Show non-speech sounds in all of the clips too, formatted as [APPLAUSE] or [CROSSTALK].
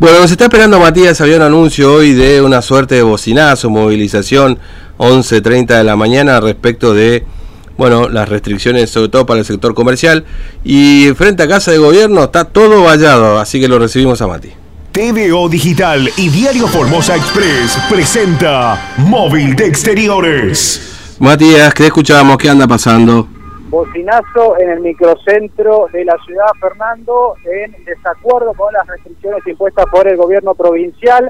Bueno, nos está esperando Matías, había un anuncio hoy de una suerte de bocinazo, movilización 11.30 de la mañana respecto de, bueno, las restricciones sobre todo para el sector comercial y frente a Casa de Gobierno está todo vallado, así que lo recibimos a Mati. TVO Digital y Diario Formosa Express presenta Móvil de Exteriores. Matías, ¿qué escuchábamos? ¿Qué anda pasando? Bocinazo en el microcentro de la ciudad Fernando en desacuerdo con las restricciones impuestas por el gobierno provincial.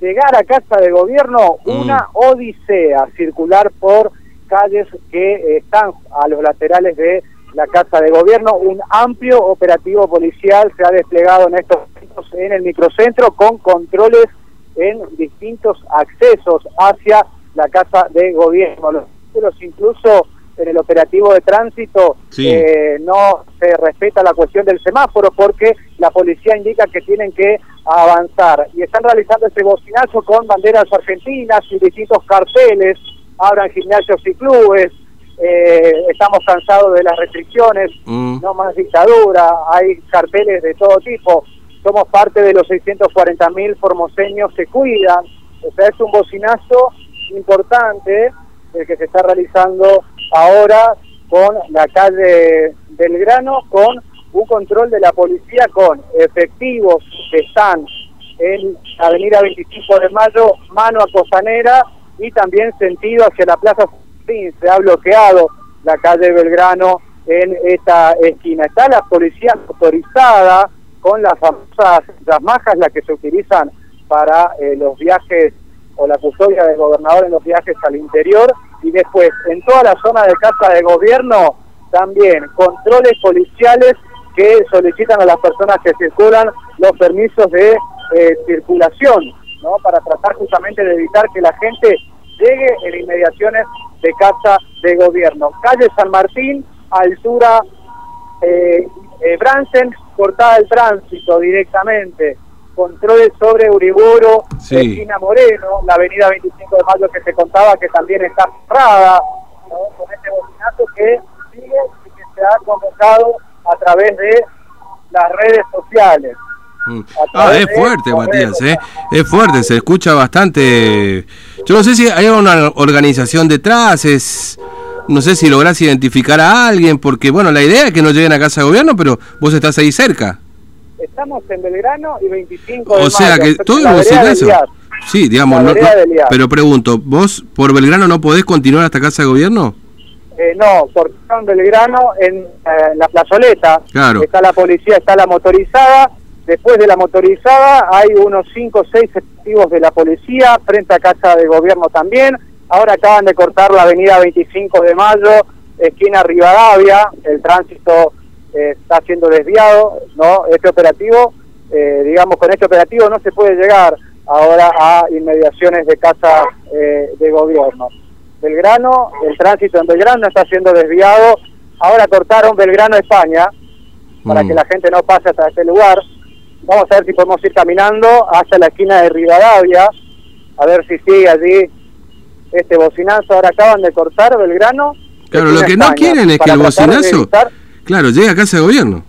Llegar a casa de gobierno, mm. una odisea circular por calles que están a los laterales de la casa de gobierno. Un amplio operativo policial se ha desplegado en estos momentos en el microcentro con controles en distintos accesos hacia la casa de gobierno. Los incluso en el operativo de tránsito eh, no se respeta la cuestión del semáforo porque la policía indica que tienen que avanzar. Y están realizando ese bocinazo con banderas argentinas y distintos carteles, abran gimnasios y clubes, eh, estamos cansados de las restricciones, mm. no más dictadura, hay carteles de todo tipo, somos parte de los 640 mil formoseños que cuidan, o sea, es un bocinazo importante el que se está realizando ahora con la calle Belgrano, con un control de la policía con efectivos que están en Avenida 25 de Mayo, mano a Costanera y también sentido hacia la Plaza Se ha bloqueado la calle Belgrano en esta esquina. Está la policía autorizada con las famosas las majas, las que se utilizan para eh, los viajes o la custodia del gobernador en los viajes al interior y después en toda la zona de casa de gobierno también controles policiales que solicitan a las personas que circulan los permisos de eh, circulación, ¿no? Para tratar justamente de evitar que la gente llegue en inmediaciones de casa de gobierno. Calle San Martín, altura eh, eh Bransen, cortada el tránsito directamente controles sobre Uriburu, sí. Moreno, la avenida 25 de Mayo que se contaba que también está cerrada, con este bocinazo que sigue y que se ha convocado a través de las redes sociales. Mm. Ah, es fuerte, Matías, ¿eh? es fuerte, se escucha bastante. Yo no sé si hay una organización detrás, es no sé si lográs identificar a alguien, porque bueno, la idea es que no lleguen a casa de gobierno, pero vos estás ahí cerca. Estamos en Belgrano y 25 de O sea que todo el eso. Sí, digamos, pero pregunto, ¿vos por Belgrano no podés continuar hasta casa de gobierno? Eh, no, porque en Belgrano, en, eh, la plazoleta, claro. está la policía, está la motorizada, después de la motorizada hay unos 5 o 6 efectivos de la policía, frente a casa de gobierno también, ahora acaban de cortar la avenida 25 de Mayo, esquina Rivadavia, el tránsito eh, está siendo desviado, ¿no? Este operativo, eh, digamos, con este operativo no se puede llegar ahora a inmediaciones de casa eh, de gobierno. Belgrano, el tránsito en Belgrano está siendo desviado, ahora cortaron Belgrano España, para mm. que la gente no pase hasta este lugar. Vamos a ver si podemos ir caminando hasta la esquina de Rivadavia, a ver si sigue allí este bocinazo. Ahora acaban de cortar Belgrano. Claro, lo que no quieren es que el bocinazo... Claro, llega a casa de gobierno.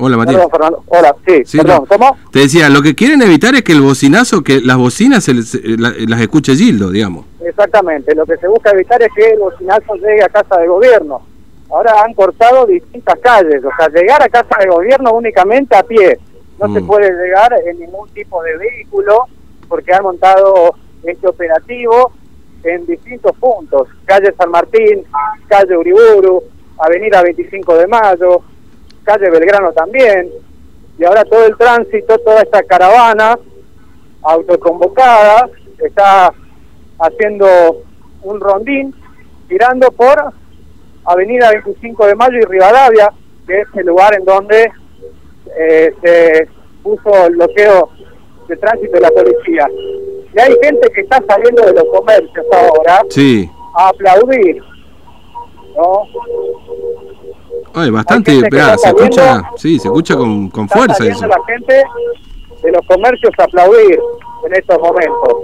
Hola, Matías. Hola, sí, perdón, ¿cómo? Te decía, lo que quieren evitar es que el bocinazo, que las bocinas se, las escuche Gildo, digamos. Exactamente, lo que se busca evitar es que el bocinazo llegue a casa de gobierno. Ahora han cortado distintas calles, o sea, llegar a casa de gobierno únicamente a pie. No se mm. puede llegar en ningún tipo de vehículo porque han montado este operativo en distintos puntos. Calle San Martín, calle Uriburu, Avenida 25 de Mayo, calle Belgrano también, y ahora todo el tránsito, toda esta caravana autoconvocada está haciendo un rondín, tirando por Avenida 25 de Mayo y Rivadavia, que es el lugar en donde eh, se puso el bloqueo de tránsito de la policía. Y hay gente que está saliendo de los comercios ahora a aplaudir ¿no? Ay, bastante, se escucha, sí, se escucha con, con fuerza eso. la gente de los comercios aplaudir en estos momentos.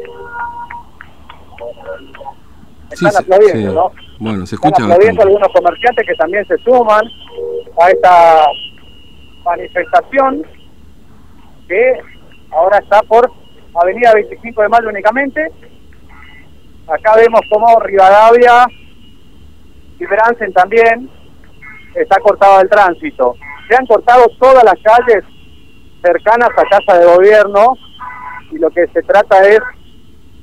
Están aplaudiendo, ¿no? Bueno, se escucha Están aplaudiendo algunos comerciantes que también se suman a esta manifestación que ahora está por Avenida 25 de Mayo únicamente. Acá vemos como Rivadavia y Bransen también está cortado el tránsito. Se han cortado todas las calles cercanas a Casa de Gobierno y lo que se trata es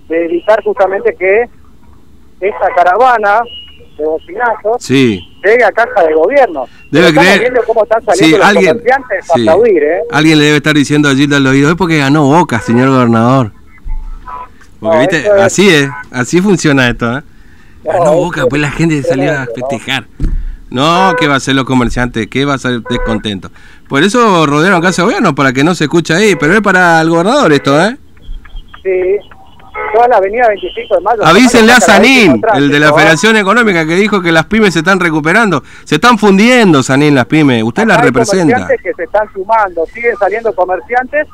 de evitar justamente que esta caravana de bocinazos llegue a Casa de Gobierno. Debe creer. cómo están saliendo los alguien, comerciantes sí. aplaudir, ¿eh? Alguien le debe estar diciendo a Gilda al oído, es porque ganó Boca, señor gobernador. Porque, viste, así es, así funciona esto, ¿eh? Ganó Boca, pues la gente salió a festejar. No, ¿qué va a hacer los comerciantes? ¿Qué va a ser descontento? Por eso rodearon Casa de Gobierno, para que no se escuche ahí. Pero es para el gobernador esto, ¿eh? Sí, toda la avenida 25 de mayo. Avísenle a Sanín, el de la ¿eh? Federación Económica, que dijo que las pymes se están recuperando. Se están fundiendo, Sanín, las pymes. Usted las representa. Hay comerciantes que se están sumando, siguen saliendo comerciantes.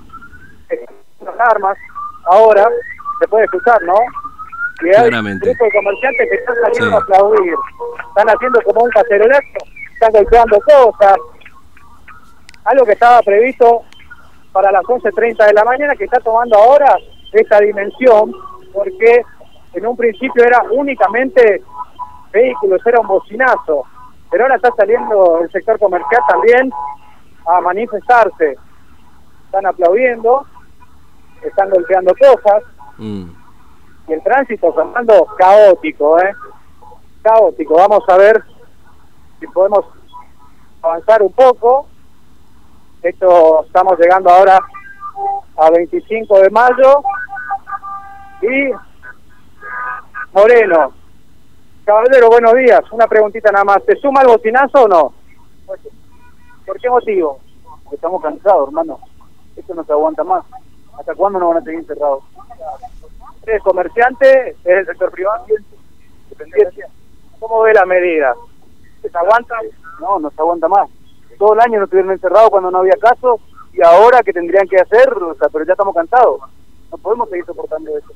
Las armas, ahora, se puede escuchar, ¿no? Y hay un grupo de comerciantes que están saliendo a aplaudir. Están haciendo como un cacerolazo, están golpeando cosas. Algo que estaba previsto para las 11.30 de la mañana, que está tomando ahora esta dimensión, porque en un principio era únicamente vehículos, era un bocinazo. Pero ahora está saliendo el sector comercial también a manifestarse. Están aplaudiendo, están golpeando cosas. Mm y el tránsito, Fernando, caótico, ¿eh? Caótico. Vamos a ver si podemos avanzar un poco. Esto estamos llegando ahora a 25 de mayo y Moreno. Caballero, buenos días. Una preguntita nada más. ¿Te suma el bocinazo o no? ¿Por qué motivo? Porque estamos cansados, hermano. Esto no se aguanta más. ¿Hasta cuándo nos van a tener encerrados? Es comerciante, es el sector privado, ¿Cómo ve la medida? ¿Se aguanta? No, no se aguanta más. Todo el año nos tuvieron encerrados cuando no había caso y ahora que tendrían que hacer, o sea, pero ya estamos cansados. No podemos seguir soportando eso.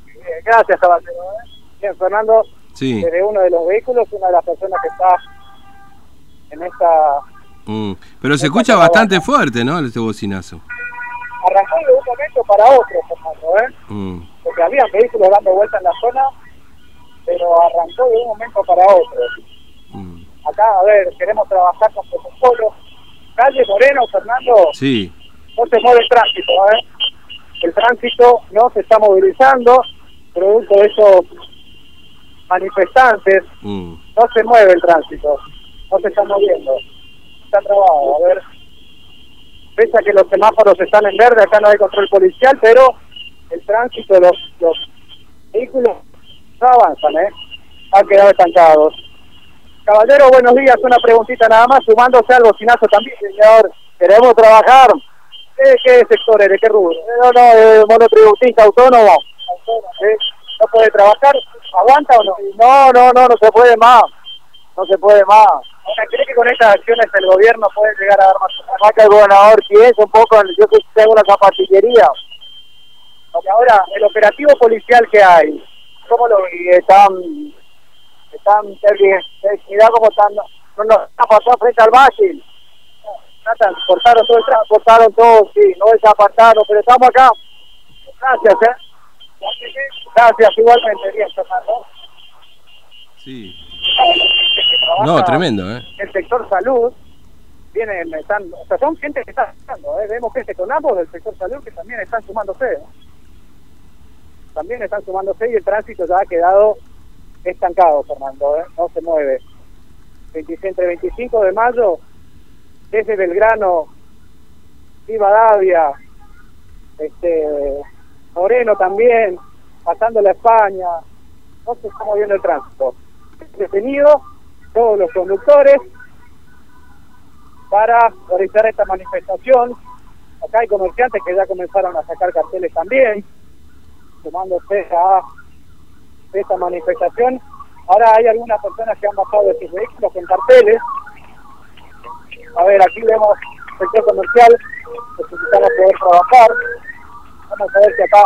Gracias, caballero. ¿eh? Bien, Fernando, sí. desde uno de los vehículos, una de las personas que está en esta... Mm. Pero se escucha bastante fuerte, ¿no? Este bocinazo. Arrancó de un momento para otro, Fernando, ¿eh? Mm porque había vehículos dando vuelta en la zona, pero arrancó de un momento para otro. Mm. Acá, a ver, queremos trabajar con protocolo. Calle Moreno, Fernando, sí. no se mueve el tránsito, ¿eh? El tránsito no se está movilizando, producto de esos manifestantes, mm. no se mueve el tránsito, no se está moviendo, está trabado, a ver. Pese a que los semáforos están en verde, acá no hay control policial, pero el tránsito de los, vehículos no avanzan, ¿eh? Han quedado estancados. Caballero, buenos días. Una preguntita nada más, sumándose al bocinazo también, señor. Queremos trabajar. ¿Qué, qué sector ¿De qué rubro? No, no, eh, monotributista, autónomo. ¿Eh? ¿No puede trabajar? ¿Aguanta o no? No, no, no, no se puede más. No se puede más. ¿Cree que con estas acciones el gobierno puede llegar a dar más? Que el gobernador piensa un poco, yo que tengo una zapatillería ahora, el operativo policial que hay, ¿cómo lo están, están, cuidado como están, no nos pasado frente al Básil, cortaron todo, cortaron todo, sí, no desapartaron, pero estamos acá. Gracias, ¿eh? Gracias, igualmente, bien, Fernando. Sí. No, tremendo, ¿eh? El sector salud, vienen, están, o sea, son gente que está sumando, ¿eh? Vemos gente con ambos del sector salud que también están sumándose, ¿eh? También están sumándose y el tránsito ya ha quedado estancado, Fernando, ¿eh? no se mueve. entre 25 de mayo, desde Belgrano, Rivadavia, este, Moreno también, pasando la España, no se está moviendo el tránsito. Detenido todos los conductores para realizar esta manifestación. Acá hay comerciantes que ya comenzaron a sacar carteles también sumándose a esta manifestación. Ahora hay algunas personas que han bajado de sus vehículos con carteles. A ver, aquí vemos el sector comercial, necesitamos poder trabajar. Vamos a ver si acá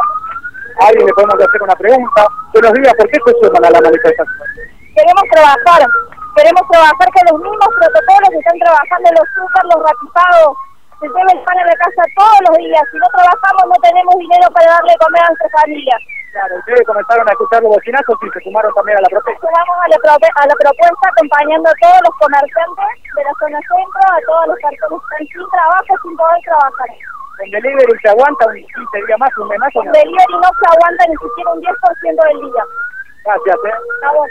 alguien le podemos hacer una pregunta. Buenos días, ¿por qué se suman a la manifestación? Queremos trabajar, queremos trabajar que los mismos protocolos que están trabajando los super, los ratizados, se lleven el pan a la casa todos los días. Si no trabajan tenemos dinero para darle de comer a nuestras familias. Claro, ustedes comenzaron a escuchar los bocinazos y se sumaron también a la protesta. Sumamos a la, prope- a la propuesta acompañando a todos los comerciantes de la zona centro, a todos los personas que están sin trabajo, sin poder trabajar. En delivery se aguanta un 15 días más, un mes más. ¿o Con no? delivery no se aguanta ni siquiera un 10% del día. Gracias, ¿eh? A vos.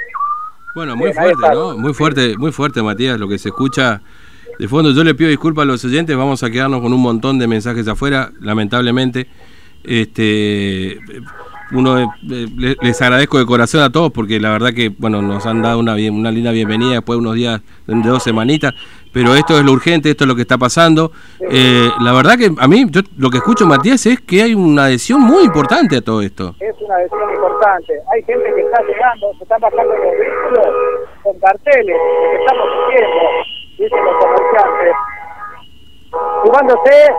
Bueno, muy fuerte. ¿no? Muy fuerte, muy fuerte, Matías, lo que se escucha de fondo. Yo le pido disculpas a los oyentes, vamos a quedarnos con un montón de mensajes afuera, lamentablemente. Este, uno eh, le- les agradezco de corazón a todos porque la verdad que bueno nos han dado una una linda bienvenida después de unos días de dos semanitas pero esto es lo urgente esto es lo que está pasando Eh, la verdad que a mí yo lo que escucho Matías es que hay una adhesión muy importante a todo esto Es una decisión importante. Hay gente que está llegando, se están bajando los vehículos con carteles, que estamos haciendo, dicen los comerciantes, sumándose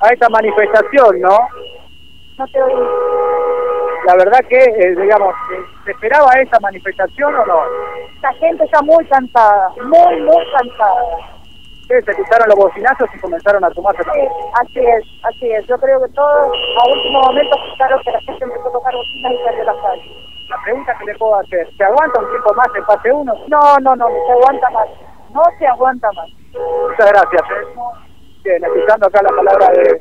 a esta manifestación, ¿no? No te oí. La verdad que, eh, digamos, ¿se esperaba esta manifestación o no? La gente está muy cansada, muy, muy cansada. Ustedes escucharon los bocinazos y comenzaron a tomarse Sí, así es, así es. Yo creo que todos a último momento escucharon que la gente empezó a tocar bocinas y salió a la calle. La pregunta que le puedo hacer, ¿se aguanta un tiempo más en fase 1? No, no, no, no se aguanta más. No se aguanta más. Muchas gracias. Bien, escuchando acá la palabra de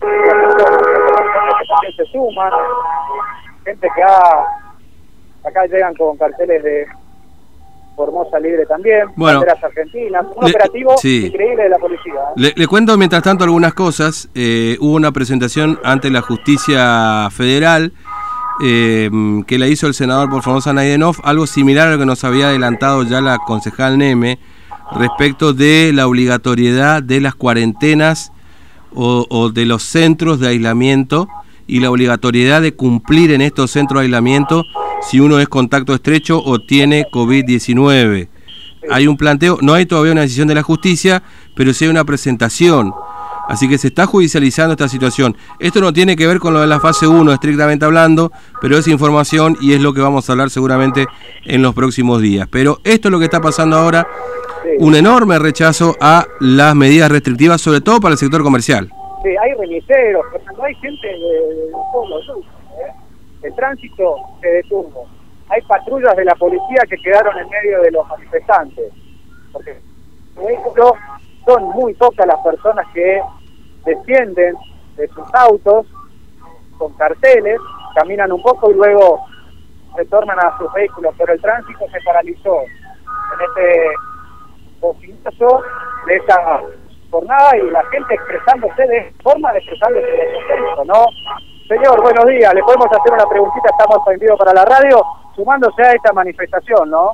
que también se suman, gente que ha, acá llegan con carteles de Formosa Libre también, Bueno, banderas argentinas, un le- operativo sí. increíble de la policía. ¿eh? Le, le cuento mientras tanto algunas cosas. Eh, hubo una presentación ante la justicia federal eh, que la hizo el senador por Formosa Naidenov, algo similar a lo que nos había adelantado ya la concejal Neme respecto de la obligatoriedad de las cuarentenas o, de los centros de aislamiento y la obligatoriedad de cumplir en estos centros de aislamiento si uno es contacto estrecho o tiene COVID-19. Hay un planteo, no hay todavía una decisión de la justicia, pero sí hay una presentación. Así que se está judicializando esta situación. Esto no tiene que ver con lo de la fase 1, estrictamente hablando, pero es información y es lo que vamos a hablar seguramente en los próximos días. Pero esto es lo que está pasando ahora, un enorme rechazo a las medidas restrictivas, sobre todo para el sector comercial. Sí, hay remiseros, Fernando, hay gente de, de todos los ¿eh? El tránsito se detuvo. Hay patrullas de la policía que quedaron en medio de los manifestantes. Porque son muy pocas las personas que descienden de sus autos con carteles, caminan un poco y luego retornan a sus vehículos, pero el tránsito se paralizó en este bocinazo de esta jornada y la gente expresándose de forma de expresándose de descontento, ¿no? Señor, buenos días, le podemos hacer una preguntita, estamos en para la radio, sumándose a esta manifestación, ¿no?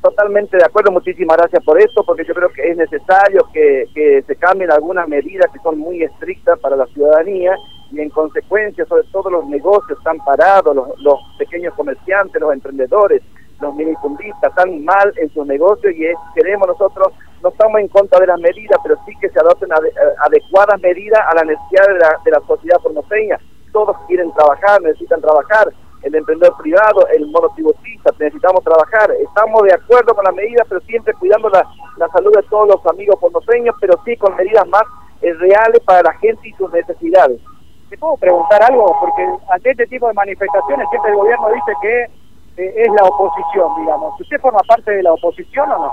Totalmente de acuerdo, muchísimas gracias por esto, porque yo creo que es necesario que, que se cambien algunas medidas que son muy estrictas para la ciudadanía y en consecuencia, sobre todo los negocios están parados, los, pequeños comerciantes, los emprendedores, los minifundistas están mal en sus negocios y queremos nosotros, no estamos en contra de las medidas, pero sí que se adopten ade- adecuadas medidas a la necesidad de la, de la sociedad formoseña. Todos quieren trabajar, necesitan trabajar, el emprendedor privado, el monotributista, necesitamos trabajar. Estamos de acuerdo con las medidas, pero siempre cuidando la, la salud de todos los amigos formoseños, pero sí con medidas más eh, reales para la gente y sus necesidades. ¿Te puedo preguntar algo? Porque ante este tipo de manifestaciones siempre el gobierno dice que eh, es la oposición, digamos. ¿Usted forma parte de la oposición o no?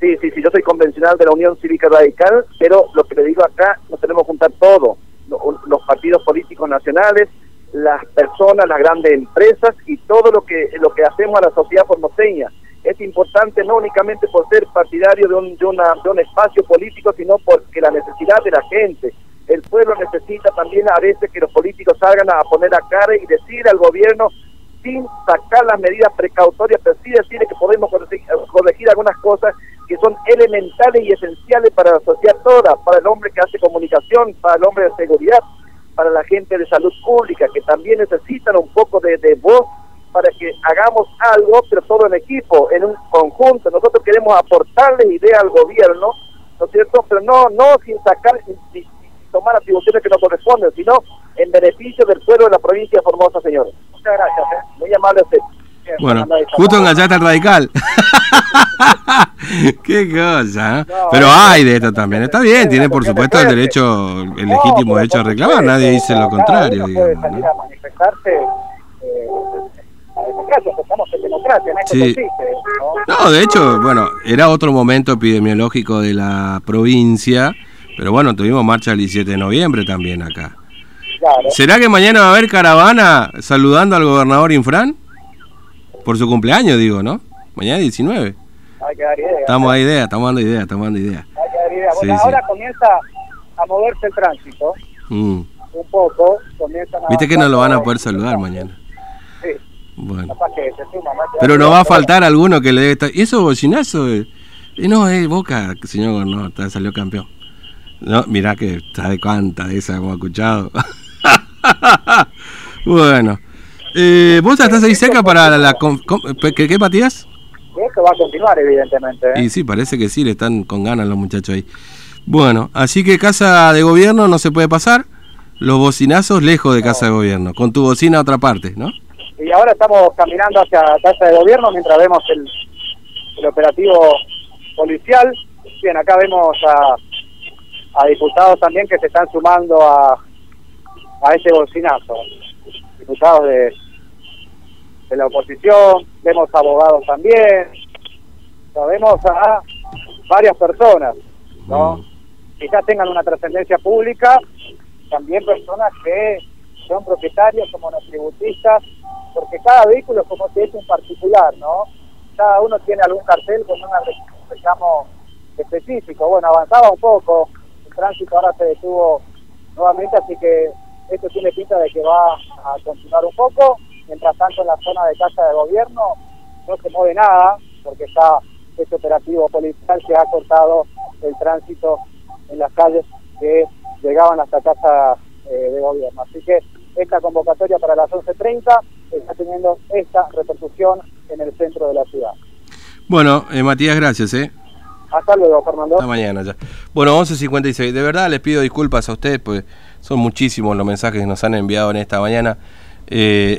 Sí, sí, sí, yo soy convencional de la Unión Cívica Radical, pero lo que le digo acá, nos tenemos que juntar todo, lo- los partidos políticos nacionales, las personas, las grandes empresas y todo lo que lo que hacemos a la sociedad formoseña. Es importante no únicamente por ser partidario de un, de, una, de un espacio político, sino porque la necesidad de la gente. El pueblo necesita también a veces que los políticos salgan a poner la cara y decir al gobierno sin sacar las medidas precautorias, pero sí decirle que podemos corregir algunas cosas que son elementales y esenciales para la sociedad toda, para el hombre que hace comunicación, para el hombre de seguridad, para la gente de salud pública, que también necesitan un poco de, de voz para que hagamos algo, pero todo en equipo, en un conjunto. Nosotros queremos aportarle ideas al gobierno, ¿no es cierto? Pero no, no sin sacar, sin, sin tomar atribuciones que no corresponden, sino en beneficio del pueblo de la provincia de Formosa, señores. Muchas gracias. ¿eh? Muy amable usted. Bueno, justo enganchaste al radical. [LAUGHS] Qué cosa. No, Pero hay de esto también. Está bien, tiene por supuesto el derecho, el legítimo derecho a reclamar. Nadie dice lo contrario, digamos. salir ¿no? a manifestarse. Eh, la democracia, estamos en democracia, en esto Sí. consiste. ¿no? No, de hecho, bueno, era otro momento epidemiológico de la provincia, pero bueno, tuvimos marcha el 17 de noviembre también acá. Claro. ¿Será que mañana va a haber caravana saludando al gobernador Infran? Por su cumpleaños, digo, ¿no? Mañana 19. Hay que dar idea. Estamos a idea, estamos dando idea, estamos dando idea. Hay que dar idea. Bueno, sí. ahora comienza a moverse el tránsito, Mm. un poco. Comienzan a Viste que no lo van a poder saludar mañana. Sí, Bueno. ¿no? Pero no va a faltar alguno que le dé esta... ¿Y eso bocinazo? eh? Eh, no, es Boca, señor gobernador, está- salió campeón. No, mirá que sabe cuánta de esa hemos escuchado. [LAUGHS] bueno. Eh, ¿Vos estás ahí cerca para la... la con- con- ¿Qué, qué Matías? Esto va a continuar, evidentemente. ¿eh? Y sí, parece que sí, le están con ganas los muchachos ahí. Bueno, así que casa de gobierno no se puede pasar. Los bocinazos lejos de casa de gobierno, con tu bocina a otra parte, ¿no? Y ahora estamos caminando hacia Casa de Gobierno mientras vemos el, el operativo policial. Bien, acá vemos a, a diputados también que se están sumando a, a este bocinazo. Diputados de, de la oposición, vemos abogados también, o sea, vemos a varias personas, ¿no? Mm. Quizás tengan una trascendencia pública, también personas que son propietarios, como monotributistas, porque cada vehículo es como que es un particular, ¿no? Cada uno tiene algún cartel con un reclamo específico. Bueno, avanzaba un poco, el tránsito ahora se detuvo nuevamente, así que esto tiene pinta de que va a continuar un poco. Mientras tanto, en la zona de casa de gobierno no se mueve nada, porque está este operativo policial que ha cortado el tránsito en las calles que llegaban hasta casa eh, de gobierno. Así que esta convocatoria para las 11.30 está teniendo esta repercusión en el centro de la ciudad. Bueno, eh, Matías, gracias, ¿eh? Hasta luego, Fernando. Hasta mañana ya. Bueno, 11.56. De verdad les pido disculpas a ustedes, pues son muchísimos los mensajes que nos han enviado en esta mañana. Eh,